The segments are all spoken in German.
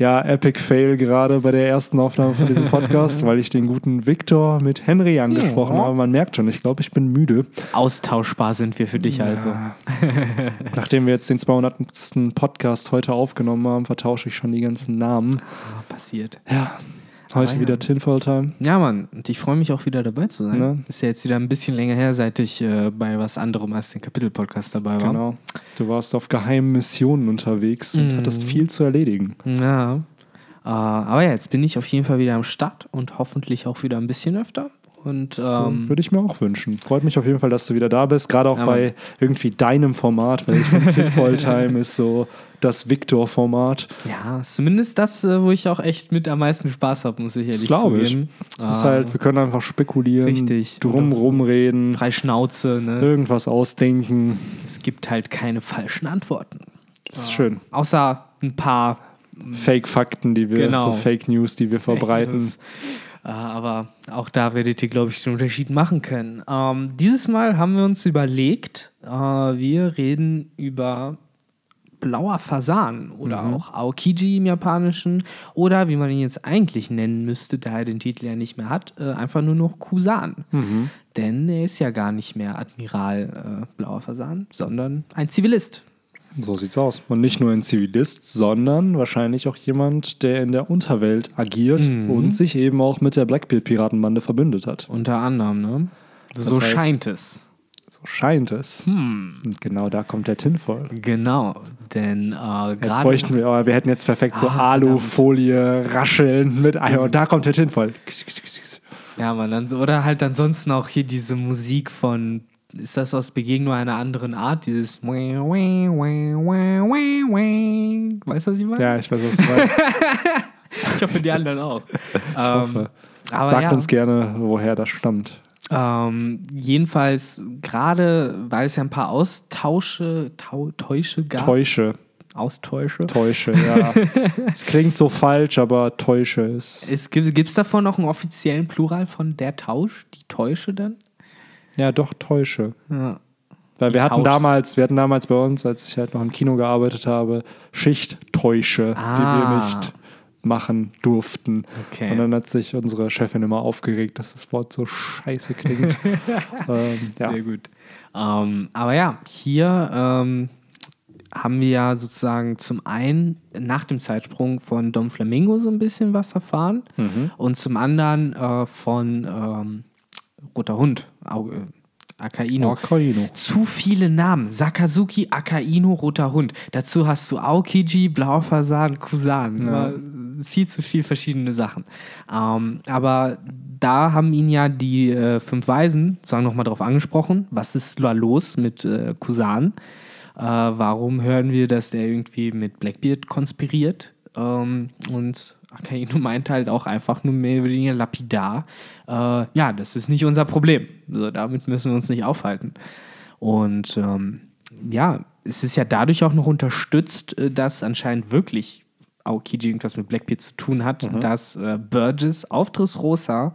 Ja, Epic Fail gerade bei der ersten Aufnahme von diesem Podcast, weil ich den guten Victor mit Henry angesprochen Ja. habe. Man merkt schon, ich glaube, ich bin müde. Austauschbar sind wir für dich also. Nachdem wir jetzt den 200. Podcast heute aufgenommen haben, vertausche ich schon die ganzen Namen. Ah, passiert. Ja, heute ja. wieder Tinfoil Time. Ja, Mann, und ich freue mich auch wieder dabei zu sein. Ne? Ist ja jetzt wieder ein bisschen länger her, seit ich äh, bei was anderem als den Kapitel-Podcast dabei war. Genau. Du warst auf geheimen Missionen unterwegs und Mhm. hattest viel zu erledigen. Ja. Äh, aber ja, jetzt bin ich auf jeden Fall wieder am Start und hoffentlich auch wieder ein bisschen öfter. Und Das äh, ähm, würde ich mir auch wünschen. Freut mich auf jeden Fall, dass du wieder da bist. Gerade auch Ja, bei irgendwie deinem Format, weil ich finde, Tinfoil Time ist so das Victor-Format. ja, zumindest das, äh, wo ich auch echt mit am meisten Spaß habe, muss ich ehrlich Das glaube ich. Es ist Ah, halt, wir können einfach spekulieren, Richtig. drumrum reden, frei Schnauze, ne? irgendwas ausdenken. Es gibt halt keine falschen Antworten. Das ist schön. Außer ein paar Fake-Fakten, die wir, Genau. so Fake News, die wir verbreiten. News. Äh, aber auch da werdet ihr, glaube ich, den Unterschied machen können. Ähm, dieses Mal haben wir uns überlegt, äh, wir reden über blauer Fasan oder Mhm. auch Aokiji im Japanischen oder wie man ihn jetzt eigentlich nennen müsste, da er den Titel ja nicht mehr hat, äh, einfach nur noch Kusan. Mhm. Denn er ist ja gar nicht mehr Admiral äh, blauer Fasan, sondern ein Zivilist. So sieht's aus. Und nicht nur ein Zivilist, sondern wahrscheinlich auch jemand, der in der Unterwelt agiert Mhm. und sich eben auch mit der Blackbeard-Piratenbande verbündet hat. Unter anderem, ne? So heißt- scheint es. So scheint es. Hm. Und genau da kommt der Tinfoil. Genau, denn äh, Jetzt bräuchten wir, aber wir hätten jetzt perfekt so Ah, Alufolie rascheln mit Eier und da kommt der Tinfoil. ja, man, dann, oder halt ansonsten auch hier diese Musik von ist das aus Begegnung einer anderen Art? Dieses Weißt du, was ich meine? Ja, ich weiß, was du meinst. Ich hoffe, die anderen auch. Ich hoffe. aber Sagt ja. uns gerne, woher das stammt. Ähm, jedenfalls, gerade weil es ja ein paar Austausche, Tau, Täusche gab. Täusche. Austausche. Täusche, ja. es klingt so falsch, aber Täusche ist. Es gibt es davon noch einen offiziellen Plural von der Tausch? Die Täusche dann? Ja, doch, Täusche. Ja. Weil Die wir hatten Tauschs. damals, wir hatten damals bei uns, als ich halt noch im Kino gearbeitet habe, Schichttäusche, die Ah. wir nicht machen durften. Okay. Und dann hat sich unsere Chefin immer aufgeregt, dass das Wort so scheiße klingt. ähm, ja. Sehr gut. Ähm, aber ja, hier ähm, haben wir ja sozusagen zum einen nach dem Zeitsprung von Dom Flamingo so ein bisschen was erfahren Mhm. und zum anderen äh, von ähm, Roter Hund, Au- äh, Akaino. Akaino. Zu viele Namen. Sakazuki, Akaino, Roter Hund. Dazu hast du Aokiji, Blauer Fasan, Kusan. Ja. Viel zu viel verschiedene Sachen. Ähm, aber da haben ihn ja die äh, fünf Weisen, sagen nochmal drauf angesprochen, was ist da los mit äh, Kusan? Äh, warum hören wir, dass der irgendwie mit Blackbeard konspiriert? Ähm, und Akaino meint halt auch einfach nur mehr oder weniger lapidar, äh, ja, das ist nicht unser Problem. So, damit müssen wir uns nicht aufhalten. Und ähm, ja, es ist ja dadurch auch noch unterstützt, äh, dass anscheinend wirklich Aokiji irgendwas mit Blackbeard zu tun hat, dass äh, Burgess auf Dressrosa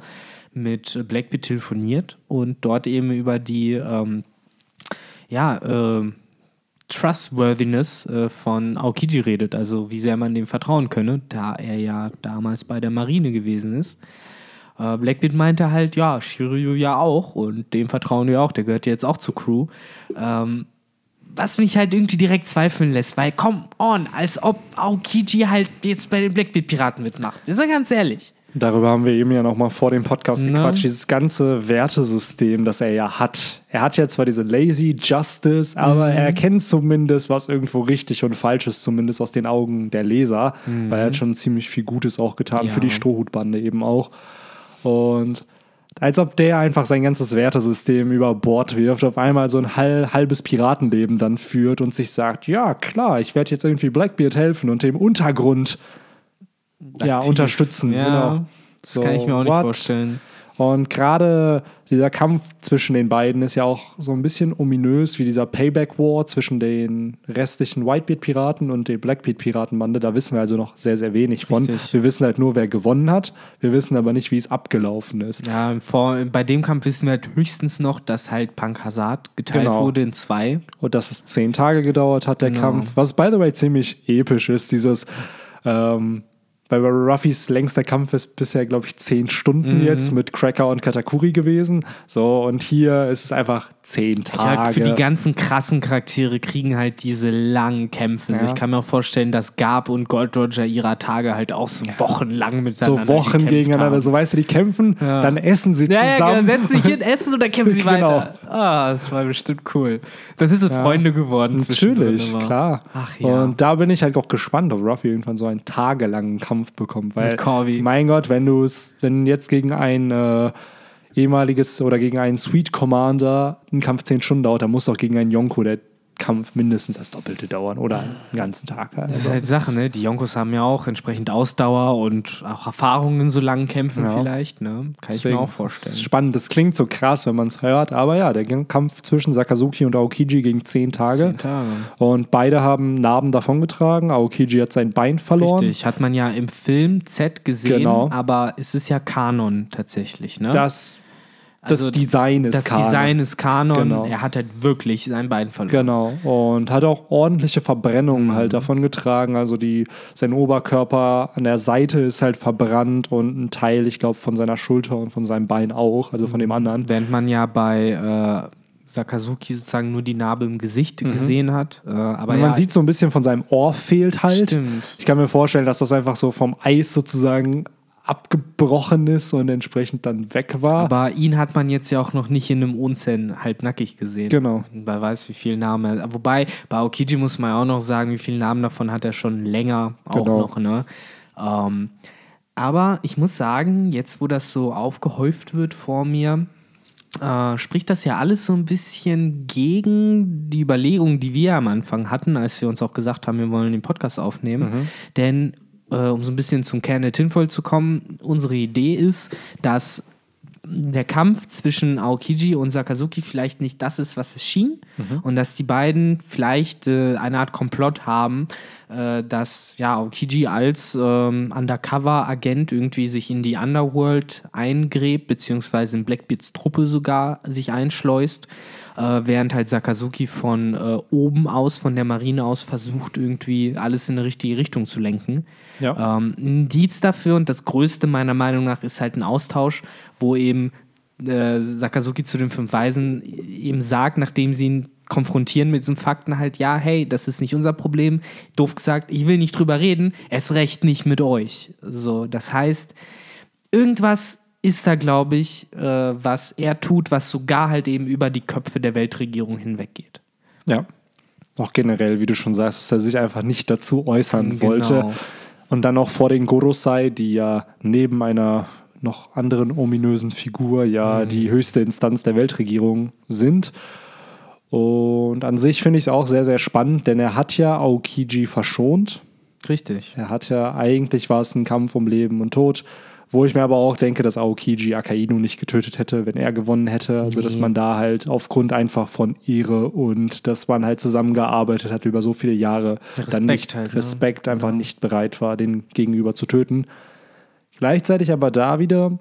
mit Blackbeard telefoniert und dort eben über die ähm, ja, äh, Trustworthiness äh, von Aokiji redet, also wie sehr man dem vertrauen könne, da er ja damals bei der Marine gewesen ist. Äh, Blackbeard meinte halt, ja, Shiryu ja auch und dem vertrauen wir auch, der gehört ja jetzt auch zur Crew. Ähm, was mich halt irgendwie direkt zweifeln lässt, weil, come on, als ob Aokiji halt jetzt bei den Blackbeard-Piraten mitmacht. Ist ja ganz ehrlich. Darüber haben wir eben ja noch mal vor dem Podcast Na? gequatscht. Dieses ganze Wertesystem, das er ja hat. Er hat ja zwar diese Lazy Justice, aber er erkennt zumindest, was irgendwo richtig und falsch ist, zumindest aus den Augen der Leser. Weil er hat schon ziemlich viel Gutes auch getan, Ja. für die Strohhutbande eben auch. Und als ob der einfach sein ganzes Wertesystem über Bord wirft, auf einmal so ein hal halbes Piratenleben dann führt und sich sagt, ja klar, ich werde jetzt irgendwie Blackbeard helfen und dem Untergrund ja, unterstützen. Ja, genau. das So, kann ich mir auch nicht what? vorstellen. Und gerade dieser Kampf zwischen den beiden ist ja auch so ein bisschen ominös wie dieser Payback War zwischen den restlichen Whitebeard-Piraten und der Blackbeard-Piratenbande. Da wissen wir also noch sehr, sehr wenig von. Richtig. Wir wissen halt nur, wer gewonnen hat. Wir wissen aber nicht, wie es abgelaufen ist. Ja, vor, bei dem Kampf wissen wir halt höchstens noch, dass halt Punk Hazard geteilt Genau. wurde in zwei. Und dass es zehn Tage gedauert hat, der Genau. Kampf. Was, by the way, ziemlich episch ist, dieses. Ähm, bei Ruffys längster Kampf ist bisher, glaube ich, zehn Stunden Mhm. jetzt mit Cracker und Katakuri gewesen. So, und hier ist es einfach zehn Ich halt Tage. für die ganzen krassen Charaktere kriegen halt diese langen Kämpfe. Also Ja. ich kann mir auch vorstellen, dass Gab und Gold Roger ihrer Tage halt auch so wochenlang miteinander so Wochen gegeneinander. haben. So, weißt du, die kämpfen, Ja. dann essen sie Ja, ja, zusammen. genau, setzen sich hin, essen und dann kämpfen sie Genau. weiter. Ah, das war bestimmt cool. Das ist so Freunde geworden. Natürlich, klar. Ach ja. Und da bin ich halt auch gespannt, ob Ruffy irgendwann so einen tagelangen Kampf bekommt. Weil, mein Gott, wenn du es, wenn jetzt gegen ein äh, ehemaliges oder gegen einen Sweet Commander ein Kampf zehn Stunden dauert, dann muss doch gegen einen Yonko der Kampf mindestens das Doppelte dauern oder einen ganzen Tag. Also, Das ist halt die Sache, ne? Die Yonkos haben ja auch entsprechend Ausdauer und auch Erfahrungen in so langen Kämpfen Ja. vielleicht, ne? Kann ich Deswegen, mir auch Das ist vorstellen. spannend, das klingt so krass, wenn man es hört, aber ja, der Kampf zwischen Sakazuki und Aokiji ging zehn Tage. Zehn Tage. Und beide haben Narben davongetragen. Aokiji hat sein Bein verloren. Richtig, hat man ja im Film Z gesehen, Genau. aber es ist ja Kanon tatsächlich, ne? Das, das Also, Design ist das Kanon. Design ist Kanon. Genau. Er hat halt wirklich sein Bein verloren. Genau. Und hat auch ordentliche Verbrennungen Mhm. halt davon getragen. Also die, sein Oberkörper an der Seite ist halt verbrannt und ein Teil, ich glaube, von seiner Schulter und von seinem Bein auch, also von dem anderen. Während man ja bei äh, Sakazuki sozusagen nur die Narbe im Gesicht gesehen hat. Äh, aber Und ja, man sieht so ein bisschen von seinem Ohr fehlt halt. Stimmt. Ich kann mir vorstellen, dass das einfach so vom Eis sozusagen abgebrochen ist und entsprechend dann weg war. Aber ihn hat man jetzt ja auch noch nicht in einem Onsen halbnackig gesehen. Genau. Wer weiß, wie viel Namen. Wobei, bei Aokiji muss man ja auch noch sagen, wie viele Namen davon hat er schon länger auch Genau. noch, ne? Ähm, aber ich muss sagen, jetzt wo das so aufgehäuft wird vor mir, äh, spricht das ja alles so ein bisschen gegen die Überlegungen, die wir am Anfang hatten, als wir uns auch gesagt haben, wir wollen den Podcast aufnehmen. Denn, äh, um so ein bisschen zum Kern der Tinfoil zu kommen, unsere Idee ist, dass der Kampf zwischen Aokiji und Sakazuki vielleicht nicht das ist, was es schien. Und dass die beiden vielleicht äh, eine Art Komplott haben, äh, dass ja, Aokiji als ähm, Undercover-Agent irgendwie sich in die Underworld eingräbt, beziehungsweise in Blackbeards Truppe sogar sich einschleust, äh, während halt Sakazuki von äh, oben aus, von der Marine aus versucht, irgendwie alles in eine richtige Richtung zu lenken. Ja. Ähm, ein Indiz dafür und das Größte meiner Meinung nach ist halt ein Austausch, wo eben äh, Sakazuki zu den fünf Weisen eben sagt, nachdem sie ihn konfrontieren mit diesen Fakten halt, ja, hey, das ist nicht unser Problem. Doof gesagt, ich will nicht drüber reden, erst recht nicht mit euch. So, das heißt, irgendwas ist da, glaube ich, äh, was er tut, was sogar halt eben über die Köpfe der Weltregierung hinweggeht. Ja. Auch generell, wie du schon sagst, dass er sich einfach nicht dazu äußern Genau. wollte. Und dann auch vor den Gorosei, die ja neben einer noch anderen ominösen Figur ja die höchste Instanz der Weltregierung sind. Und an sich finde ich es auch sehr, sehr spannend, denn er hat ja Aokiji verschont. Richtig. Er hat ja, eigentlich war es ein Kampf um Leben und Tod, wo ich mir aber auch denke, dass Aokiji Akainu nicht getötet hätte, wenn er gewonnen hätte. Also, dass man da halt aufgrund einfach von Ehre und dass man halt zusammengearbeitet hat über so viele Jahre, dann Respekt nicht, halt, ne? Respekt einfach nicht bereit war, den Gegenüber zu töten. Gleichzeitig aber da wieder,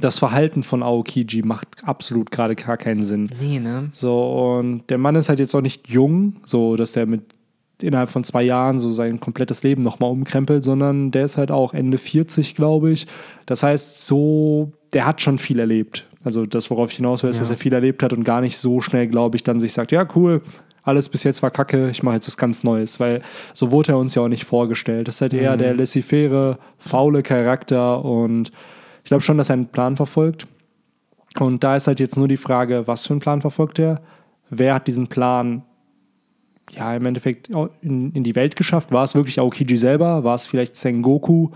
das Verhalten von Aokiji macht absolut gerade gar keinen Sinn. Nee, ne? So, und der Mann ist halt jetzt auch nicht jung, so dass der mit innerhalb von zwei Jahren so sein komplettes Leben nochmal umkrempelt, sondern der ist halt auch Ende 40, glaube ich. Das heißt, so, der hat schon viel erlebt. Also das, worauf ich hinaus will, ist, Ja. dass er viel erlebt hat und gar nicht so schnell, glaube ich, dann sich sagt, ja, cool, alles bis jetzt war kacke, ich mache jetzt was ganz Neues, weil so wurde er uns ja auch nicht vorgestellt. Das ist halt eher der laissez-faire, faule Charakter und ich glaube schon, dass er einen Plan verfolgt. Und da ist halt jetzt nur die Frage, was für einen Plan verfolgt er? Wer hat diesen Plan ja im Endeffekt in, in die Welt geschafft? War es wirklich Aokiji selber? War es vielleicht Sengoku?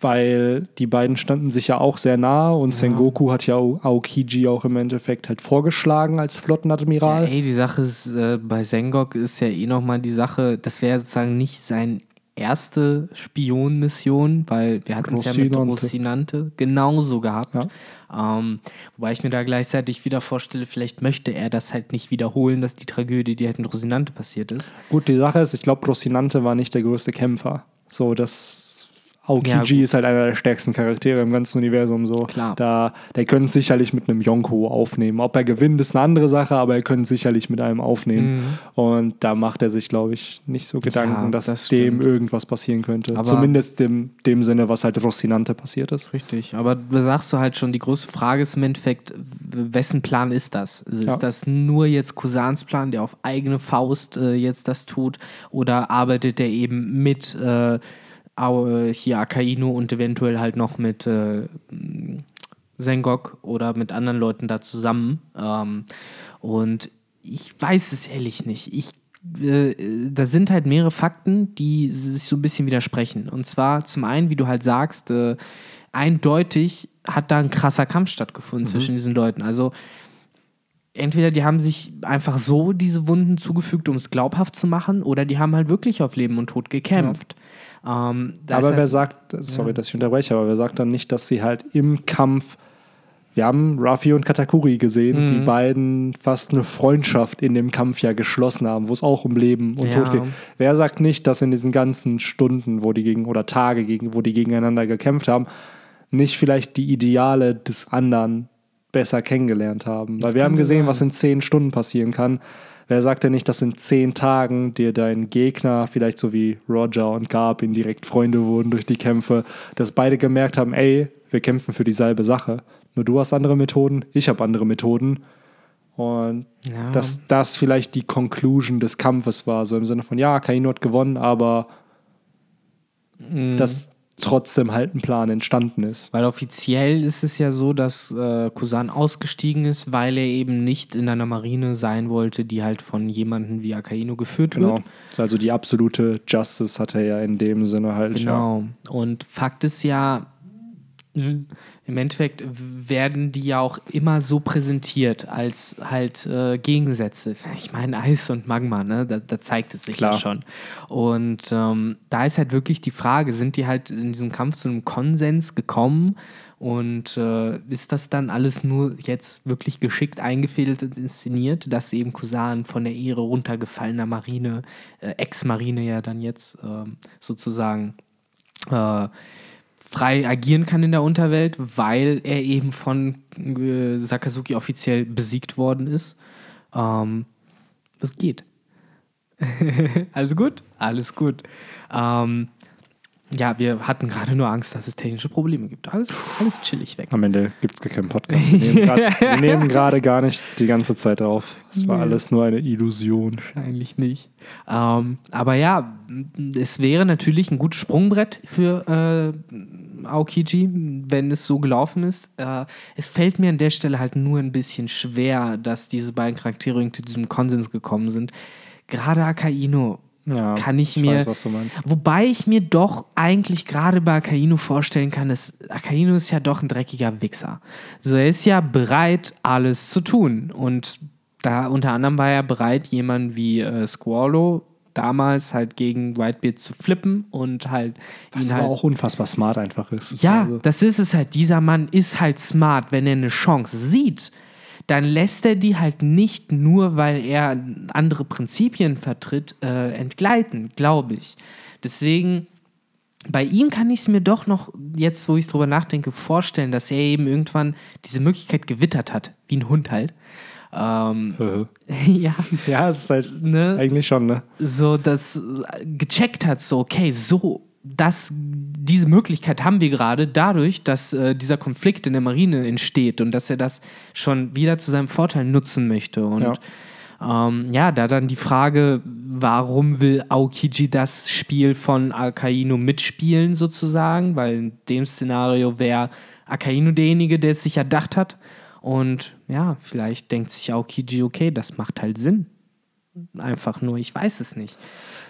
Weil die beiden standen sich ja auch sehr nahe und Sengoku hat ja Ao- Aokiji auch im Endeffekt halt vorgeschlagen als Ja, Flottenadmiral. ey, die Sache ist, äh, bei Sengok ist ja eh nochmal die Sache, das wäre sozusagen nicht seine erste Spionmission, weil wir hatten es ja mit Rocinante. Rocinante genauso gehabt. Ja. Ähm, wobei ich mir da gleichzeitig wieder vorstelle, vielleicht möchte er das halt nicht wiederholen, dass die Tragödie, die halt mit Rocinante passiert ist. Gut, die Sache ist, ich glaube, Rocinante war nicht der größte Kämpfer. So, das Aokiji Ja, ist halt einer der stärksten Charaktere im ganzen Universum so. Klar. Da, der könnte es sicherlich mit einem Yonko aufnehmen. Ob er gewinnt, ist eine andere Sache, aber er könnte es sicherlich mit einem aufnehmen. Und da macht er sich, glaube ich, nicht so Gedanken, Mhm. Ja, dass das dem irgendwas passieren könnte. Aber- Zumindest dem, dem Sinne, was halt Rocinante passiert ist. Richtig, aber da sagst du halt schon, die große Frage ist im Endeffekt, wessen Plan ist das? Also Ja. Ist das nur jetzt Cousins Plan, der auf eigene Faust äh, jetzt das tut, oder arbeitet er eben mit äh, hier Akainu und eventuell halt noch mit äh, Sengok oder mit anderen Leuten da zusammen? Ähm, und ich weiß es ehrlich nicht. Ich äh, da sind halt mehrere Fakten, die sich so ein bisschen widersprechen. Und zwar zum einen, wie du halt sagst, äh, eindeutig hat da ein krasser Kampf stattgefunden zwischen diesen Leuten. Also entweder die haben sich einfach so diese Wunden zugefügt, um es glaubhaft zu machen, oder die haben halt wirklich auf Leben und Tod gekämpft. Ähm, Aber wer sagt, sorry, dass ich unterbreche, aber wer sagt dann nicht, dass sie halt im Kampf, wir haben Rafi und Katakuri gesehen, Mhm. die beiden fast eine Freundschaft in dem Kampf ja geschlossen haben, wo es auch um Leben und Ja. Tod geht. Wer sagt nicht, dass in diesen ganzen Stunden, wo die gegen oder Tage gegen, wo die gegeneinander gekämpft haben, nicht vielleicht die Ideale des anderen besser kennengelernt haben? Weil wir haben gesehen, sein. was in zehn Stunden passieren kann. Wer sagt denn nicht, dass in zehn Tagen dir dein Gegner, vielleicht so wie Roger und Garbin, direkt Freunde wurden durch die Kämpfe, dass beide gemerkt haben, ey, wir kämpfen für dieselbe Sache. Nur du hast andere Methoden, ich habe andere Methoden. Und Ja. dass das vielleicht die Conclusion des Kampfes war, so im Sinne von, ja, Kaino hat gewonnen, aber Mhm. dass trotzdem halt ein Plan entstanden ist. Weil offiziell ist es ja so, dass äh, Kusan ausgestiegen ist, weil er eben nicht in einer Marine sein wollte, die halt von jemandem wie Akaino geführt Genau. wird. Also die absolute Justice hat er ja in dem Sinne halt. Ja. Genau. Und Fakt ist ja, im Endeffekt werden die ja auch immer so präsentiert als halt äh, Gegensätze. Ich meine, Eis und Magma, ne? da, da zeigt es sich Klar. ja schon. Und ähm, da ist halt wirklich die Frage, sind die halt in diesem Kampf zu einem Konsens gekommen? Und äh, ist das dann alles nur jetzt wirklich geschickt eingefädelt und inszeniert, dass eben Kusan von der Ehre runtergefallener Marine, äh, Ex-Marine ja dann jetzt ähm, sozusagen äh, frei agieren kann in der Unterwelt, weil er eben von äh, Sakazuki offiziell besiegt worden ist. Ähm, das geht. Alles gut? Alles gut. Ähm, ja, wir hatten gerade nur Angst, dass es technische Probleme gibt. Alles, alles chillig weg. Am Ende gibt es gar keinen Podcast. Wir nehmen grad- wir nehmen gerade gar nicht die ganze Zeit auf. Es war Nee. alles nur eine Illusion. Wahrscheinlich nicht. Ähm, aber ja, es wäre natürlich ein gutes Sprungbrett für äh, Aokiji, wenn es so gelaufen ist. Äh, es fällt mir an der Stelle halt nur ein bisschen schwer, dass diese beiden Charaktere zu diesem Konsens gekommen sind. Gerade Akaino Ja, kann ich, ich mir. weiß, was du meinst. Wobei ich mir doch eigentlich gerade bei Akainu vorstellen kann, dass Akainu ist ja doch ein dreckiger Wichser. So, er ist ja bereit, alles zu tun. Und da unter anderem war er bereit, jemanden wie äh, Squallow damals halt gegen Whitebeard zu flippen und halt Was ihn aber halt. auch unfassbar smart einfach ist. Ja, Also, das ist es halt. Dieser Mann ist halt smart. Wenn er eine Chance sieht, dann lässt er die halt nicht nur, weil er andere Prinzipien vertritt, äh, entgleiten, glaube ich. Deswegen, bei ihm kann ich es mir doch noch, jetzt wo ich drüber nachdenke, vorstellen, dass er eben irgendwann diese Möglichkeit gewittert hat, wie ein Hund halt. Ähm, ja, ja, es ist halt ne? eigentlich schon, ne? so das äh, gecheckt hat, so, okay, so, das, diese Möglichkeit haben wir gerade dadurch, dass äh, dieser Konflikt in der Marine entsteht und dass er das schon wieder zu seinem Vorteil nutzen möchte. Und ja, ähm, ja da dann die Frage, warum will Aokiji das Spiel von Akainu mitspielen, sozusagen? Weil in dem Szenario wäre Akainu derjenige, der es sich erdacht hat. Und ja, vielleicht denkt sich Aokiji, okay, das macht halt Sinn einfach nur, ich weiß es nicht.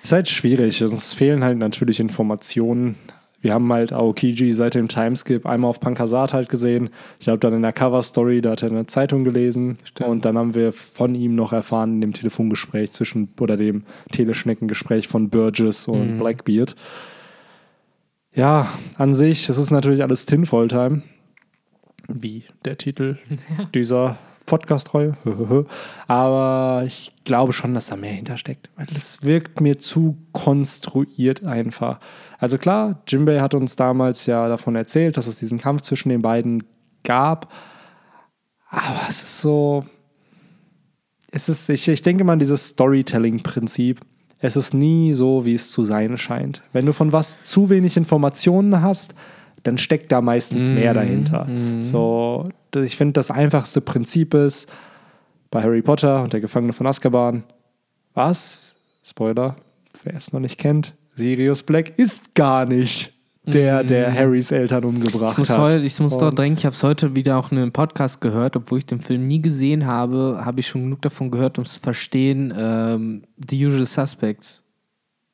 Ist halt schwierig. Es fehlen halt natürlich Informationen. Wir haben halt Aokiji seit dem Timeskip einmal auf Pankasat halt gesehen. Ich habe dann in der Cover-Story, da hat er eine Zeitung gelesen. Und dann haben wir von ihm noch erfahren in dem Telefongespräch zwischen, oder dem Teleschneckengespräch von Burgess und Blackbeard. Ja, an sich, es ist natürlich alles Tinfoil-Time. Wie der Titel dieser Podcast-Treue. Aber ich glaube schon, dass da mehr hintersteckt. Weil es wirkt mir zu konstruiert einfach. Also klar, Jimbei hat uns damals ja davon erzählt, dass es diesen Kampf zwischen den beiden gab. Aber es ist so. Es ist, ich, ich denke mal, dieses Storytelling-Prinzip. Es ist nie so, wie es zu sein scheint. Wenn du von was zu wenig Informationen hast, dann steckt da meistens Mhm. mehr dahinter. So, ich finde, das einfachste Prinzip ist bei Harry Potter und der Gefangene von Azkaban. Was? Spoiler, wer es noch nicht kennt, Sirius Black ist gar nicht der, der Harrys Eltern umgebracht Mhm. Ich muss, hat. heute, ich muss doch Und- denken, ich habe es heute wieder auch in einem Podcast gehört, obwohl ich den Film nie gesehen habe, habe ich schon genug davon gehört, um es zu verstehen. Ähm, The Usual Suspects.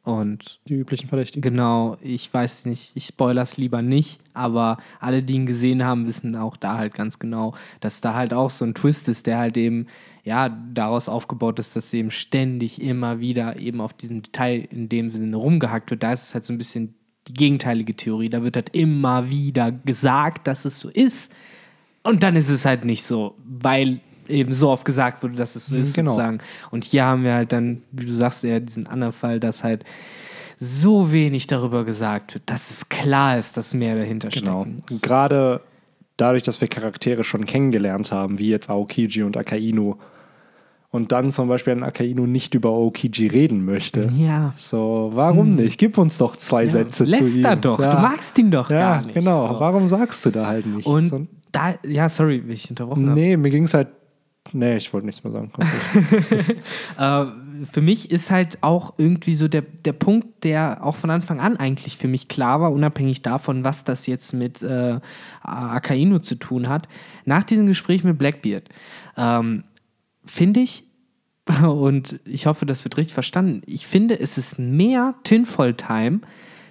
Und Die üblichen Verdächtigen. genau, ich weiß nicht, ich spoilers lieber nicht, aber alle, die ihn gesehen haben, wissen auch da halt ganz genau, dass da halt auch so ein Twist ist, der halt eben, ja, daraus aufgebaut ist, dass eben ständig immer wieder eben auf diesem Detail in dem Sinne rumgehackt wird. Da ist es halt so ein bisschen die gegenteilige Theorie. Da wird halt immer wieder gesagt, dass es so ist. Und dann ist es halt nicht so, weil eben so oft gesagt wurde, dass es so ist, genau. sozusagen. Und hier haben wir halt dann, wie du sagst, ja, diesen anderen Fall, dass halt so wenig darüber gesagt wird, dass es klar ist, dass mehr dahinter Genau. stecken muss. Gerade dadurch, dass wir Charaktere schon kennengelernt haben, wie jetzt Aokiji und Akainu, und dann zum Beispiel ein Akainu nicht über Aokiji reden möchte. Ja. So, warum nicht? Gib uns doch zwei Sätze zu ihm. Läster doch, Ja. du magst ihn doch ja, gar nicht. genau. So. Warum sagst du da halt nichts? Und da, ja, sorry, wie ich unterbrochen habe. nee, mir ging es halt. Nee, ich wollte nichts mehr sagen. Äh, für mich ist halt auch irgendwie so der, der Punkt, der auch von Anfang an eigentlich für mich klar war, unabhängig davon, was das jetzt mit äh, Akainu zu tun hat. Nach diesem Gespräch mit Blackbeard ähm, finde ich, und ich hoffe, das wird richtig verstanden, ich finde, es ist mehr Tinfoil Time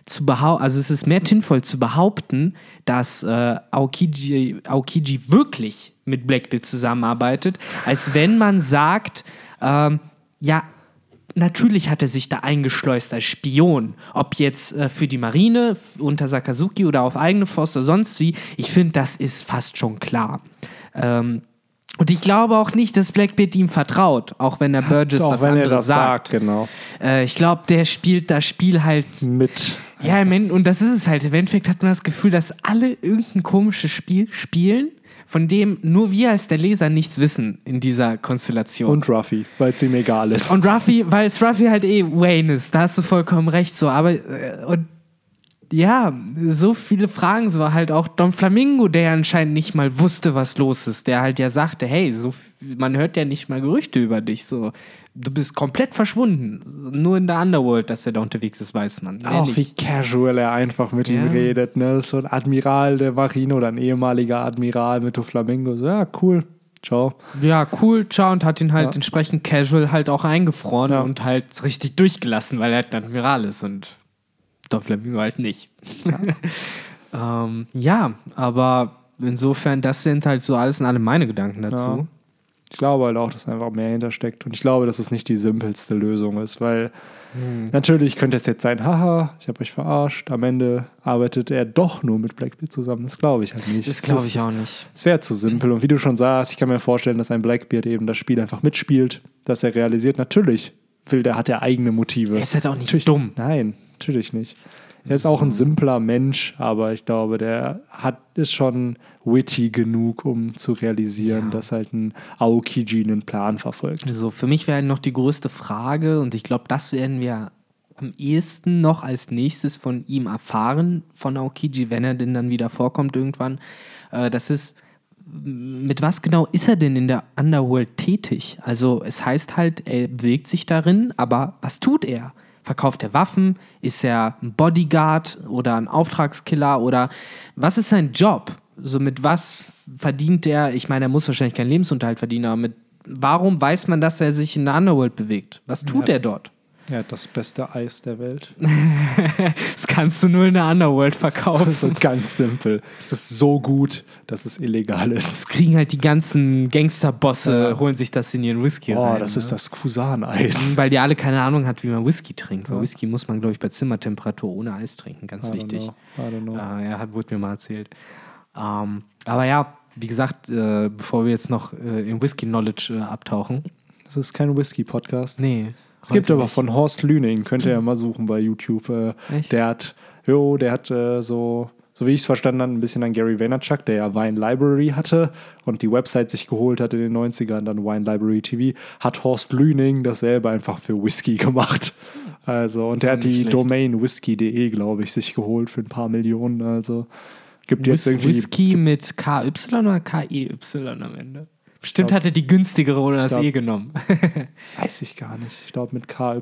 zu behaupten, also es ist mehr Tinfoil zu behaupten, dass äh, Aokiji, Aokiji wirklich mit Blackbeard zusammenarbeitet, als wenn man sagt, ähm, ja, natürlich hat er sich da eingeschleust als Spion. Ob jetzt äh, für die Marine, unter Sakazuki oder auf eigene Faust oder sonst wie. Ich finde, das ist fast schon klar. Ähm, und ich glaube auch nicht, dass Blackbeard ihm vertraut, auch wenn der Burgess Auch was wenn er anderes das sagt. sagt, genau. Äh, ich glaube, der spielt das Spiel halt Mit. Ja, im End, und das ist es halt. Im Endeffekt hat man das Gefühl, dass alle irgendein komisches Spiel spielen, von dem nur wir als der Leser nichts wissen in dieser Konstellation. Und Ruffy, weil es ihm egal ist. Und Ruffy, weil es Ruffy halt eh Wayne ist, da hast du vollkommen recht so, aber äh, und ja, so viele Fragen, so halt auch Don Flamingo, der anscheinend nicht mal wusste, was los ist, der halt ja sagte, hey, so, man hört ja nicht mal Gerüchte über dich, so, du bist komplett verschwunden, nur in der Underworld, dass er da unterwegs ist, weiß man. Auch wie casual er einfach mit ihm Ja. redet. Ne? So ein Admiral der Marine oder ein ehemaliger Admiral mit Flamingo. So, ja, cool. Ciao. Ja, cool, ciao, und hat ihn halt Ja. entsprechend casual halt auch eingefroren Ja. und halt richtig durchgelassen, weil er halt ein Admiral ist und Don Flamingo halt nicht. Ja. ähm, ja, aber insofern, das sind halt so alles in allem meine Gedanken dazu. Ich glaube halt auch, dass einfach mehr hintersteckt. Und ich glaube, dass es nicht die simpelste Lösung ist, weil Hm. natürlich könnte es jetzt sein, haha, ich habe euch verarscht. Am Ende arbeitet er doch nur mit Blackbeard zusammen. Das glaube ich halt nicht. Das glaube ich auch nicht. Es wäre zu simpel. Und wie du schon sagst, ich kann mir vorstellen, dass ein Blackbeard eben das Spiel einfach mitspielt, dass er realisiert, natürlich will der, hat er eigene Motive. Er ist halt auch nicht natürlich, dumm. Nein, natürlich nicht. Er ist auch ein simpler Mensch, aber ich glaube, der hat, ist schon witty genug, um zu realisieren, Ja. dass halt ein Aokiji einen Plan verfolgt. Also für mich wäre noch die größte Frage, und ich glaube, das werden wir am ehesten noch als nächstes von ihm erfahren, von Aokiji, wenn er denn dann wieder vorkommt irgendwann. Äh, das ist, mit was genau ist er denn in der Underworld tätig? Also es heißt halt, er bewegt sich darin, aber was tut er? Verkauft er Waffen? Ist er ein Bodyguard oder ein Auftragskiller? Oder was ist sein Job? So mit was verdient er? Ich meine, er muss wahrscheinlich keinen Lebensunterhalt verdienen, aber mit warum weiß man, dass er sich in der Underworld bewegt? Was tut Ja. er dort? Er hat das beste Eis der Welt. Das kannst du nur in der Underworld verkaufen. so ganz simpel. Es ist so gut, dass es illegal ist. Das kriegen halt die ganzen Gangsterbosse, Ja. holen sich das in ihren Whisky Oh, rein. das ne? ist das Kusan-Eis. Weil die alle keine Ahnung hat, wie man Whisky trinkt. Weil Whisky muss man, glaube ich, bei Zimmertemperatur ohne Eis trinken. Ganz I wichtig. know. I don't know. Ah, ja, hat, wurde mir mal erzählt. Ähm, aber ja, wie gesagt, äh, bevor wir jetzt noch äh, im Whisky-Knowledge äh, abtauchen. Das ist kein Whisky-Podcast. Nee. Es gibt aber nicht. von Horst Lüning, könnt ihr ja mal suchen bei YouTube. Äh, Echt? der hat, jo, der hat äh, so, so wie ich es verstanden habe, ein bisschen an Gary Vaynerchuk, der ja Wine Library hatte und die Website sich geholt hat in den 90ern, dann Wine Library TV, hat Horst Lüning dasselbe einfach für Whisky gemacht. Also, und der hat die schlecht. Domain whisky.de, glaube ich, sich geholt für ein paar Millionen. Also gibt jetzt irgendwie. Whisky mit KY oder KEY am Ende? Bestimmt hat er die günstigere oder das glaub- E genommen. Weiß ich gar nicht. Ich glaube mit KY,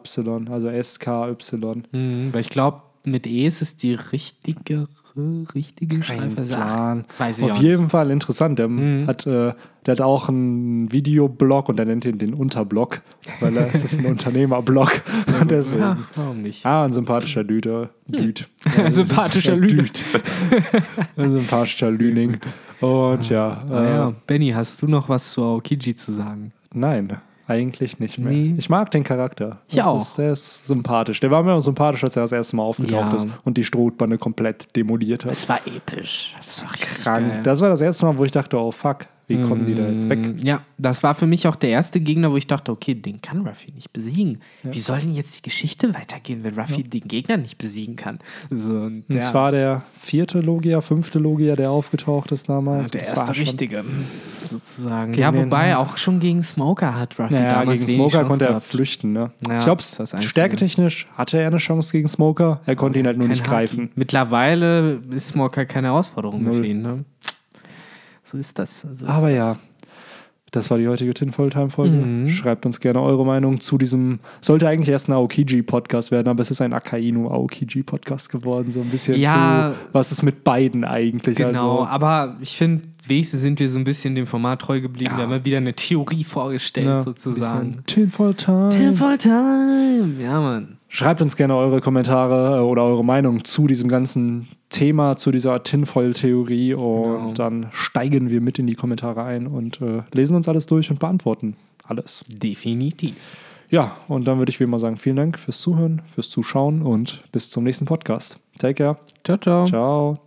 also SKY. Mhm, weil ich glaube, mit E ist es die richtige, richtige Kein. Plan. Ach, Weiß ich Auf auch jeden Fall interessant. Der, Mhm. hat, äh, der hat auch einen Videoblog und er nennt ihn den Unterblog, weil er, es ist ein Unternehmerblog. Deswegen. Ja, warum nicht? Ah, ein sympathischer Düde. Düd. Ein sympathischer Lüde. Ein sympathischer Lüning. Und ja, Ah, äh, ja. Benny, hast du noch was zu Aokiji zu sagen? nein, eigentlich nicht mehr. Nee. Ich mag den Charakter. Ich Das auch. Ist, der ist sympathisch. Der war mir auch sympathisch, als er das erste Mal aufgetaucht Ja. ist und die Strohbande komplett demoliert hat. Es war episch. Das war Krank. geil. Das war das erste Mal, wo ich dachte, oh fuck, wie kommen die da jetzt weg? Mm, Ja, das war für mich auch der erste Gegner, wo ich dachte, okay, den kann Ruffy nicht besiegen. Wie soll denn jetzt die Geschichte weitergehen, wenn Ruffy den Gegner nicht besiegen kann? So, und Und ja, Es war der vierte Logia, fünfte Logia, der aufgetaucht ist damals. der Das erste richtige, sozusagen. Gegen ja, wobei auch schon gegen Smoker hat Ruffy Naja, damals gegen Smoker Chance konnte er gehabt. flüchten. Ne? Ja, ich glaube, stärketechnisch hatte er eine Chance gegen Smoker. Er konnte ihn halt nur nicht greifen. Mittlerweile ist Smoker keine Herausforderung mehr Null. für ihn. Ne? So ist das. So ist Aber das. ja, das war die heutige Tinfoil Time Folge. Mhm. Schreibt uns gerne eure Meinung zu diesem. Sollte eigentlich erst ein Aokiji Podcast werden, aber es ist ein Akainu Aokiji Podcast geworden. So ein bisschen Ja. zu. Was ist mit beiden eigentlich? Genau, Also, aber ich finde, wenigstens sind wir so ein bisschen dem Format treu geblieben. Ja. Wir haben mal wieder eine Theorie vorgestellt, ne, sozusagen. Tinfoil Time. Tinfoil Time! Ja, Mann. Schreibt uns gerne eure Kommentare äh, oder eure Meinung zu diesem ganzen Thema, zu dieser Tinfoil-Theorie und Genau. dann steigen wir mit in die Kommentare ein und äh, lesen uns alles durch und beantworten alles. Definitiv. Ja, und dann würde ich wie immer sagen, vielen Dank fürs Zuhören, fürs Zuschauen und bis zum nächsten Podcast. Take care. Ciao, ciao. Ciao.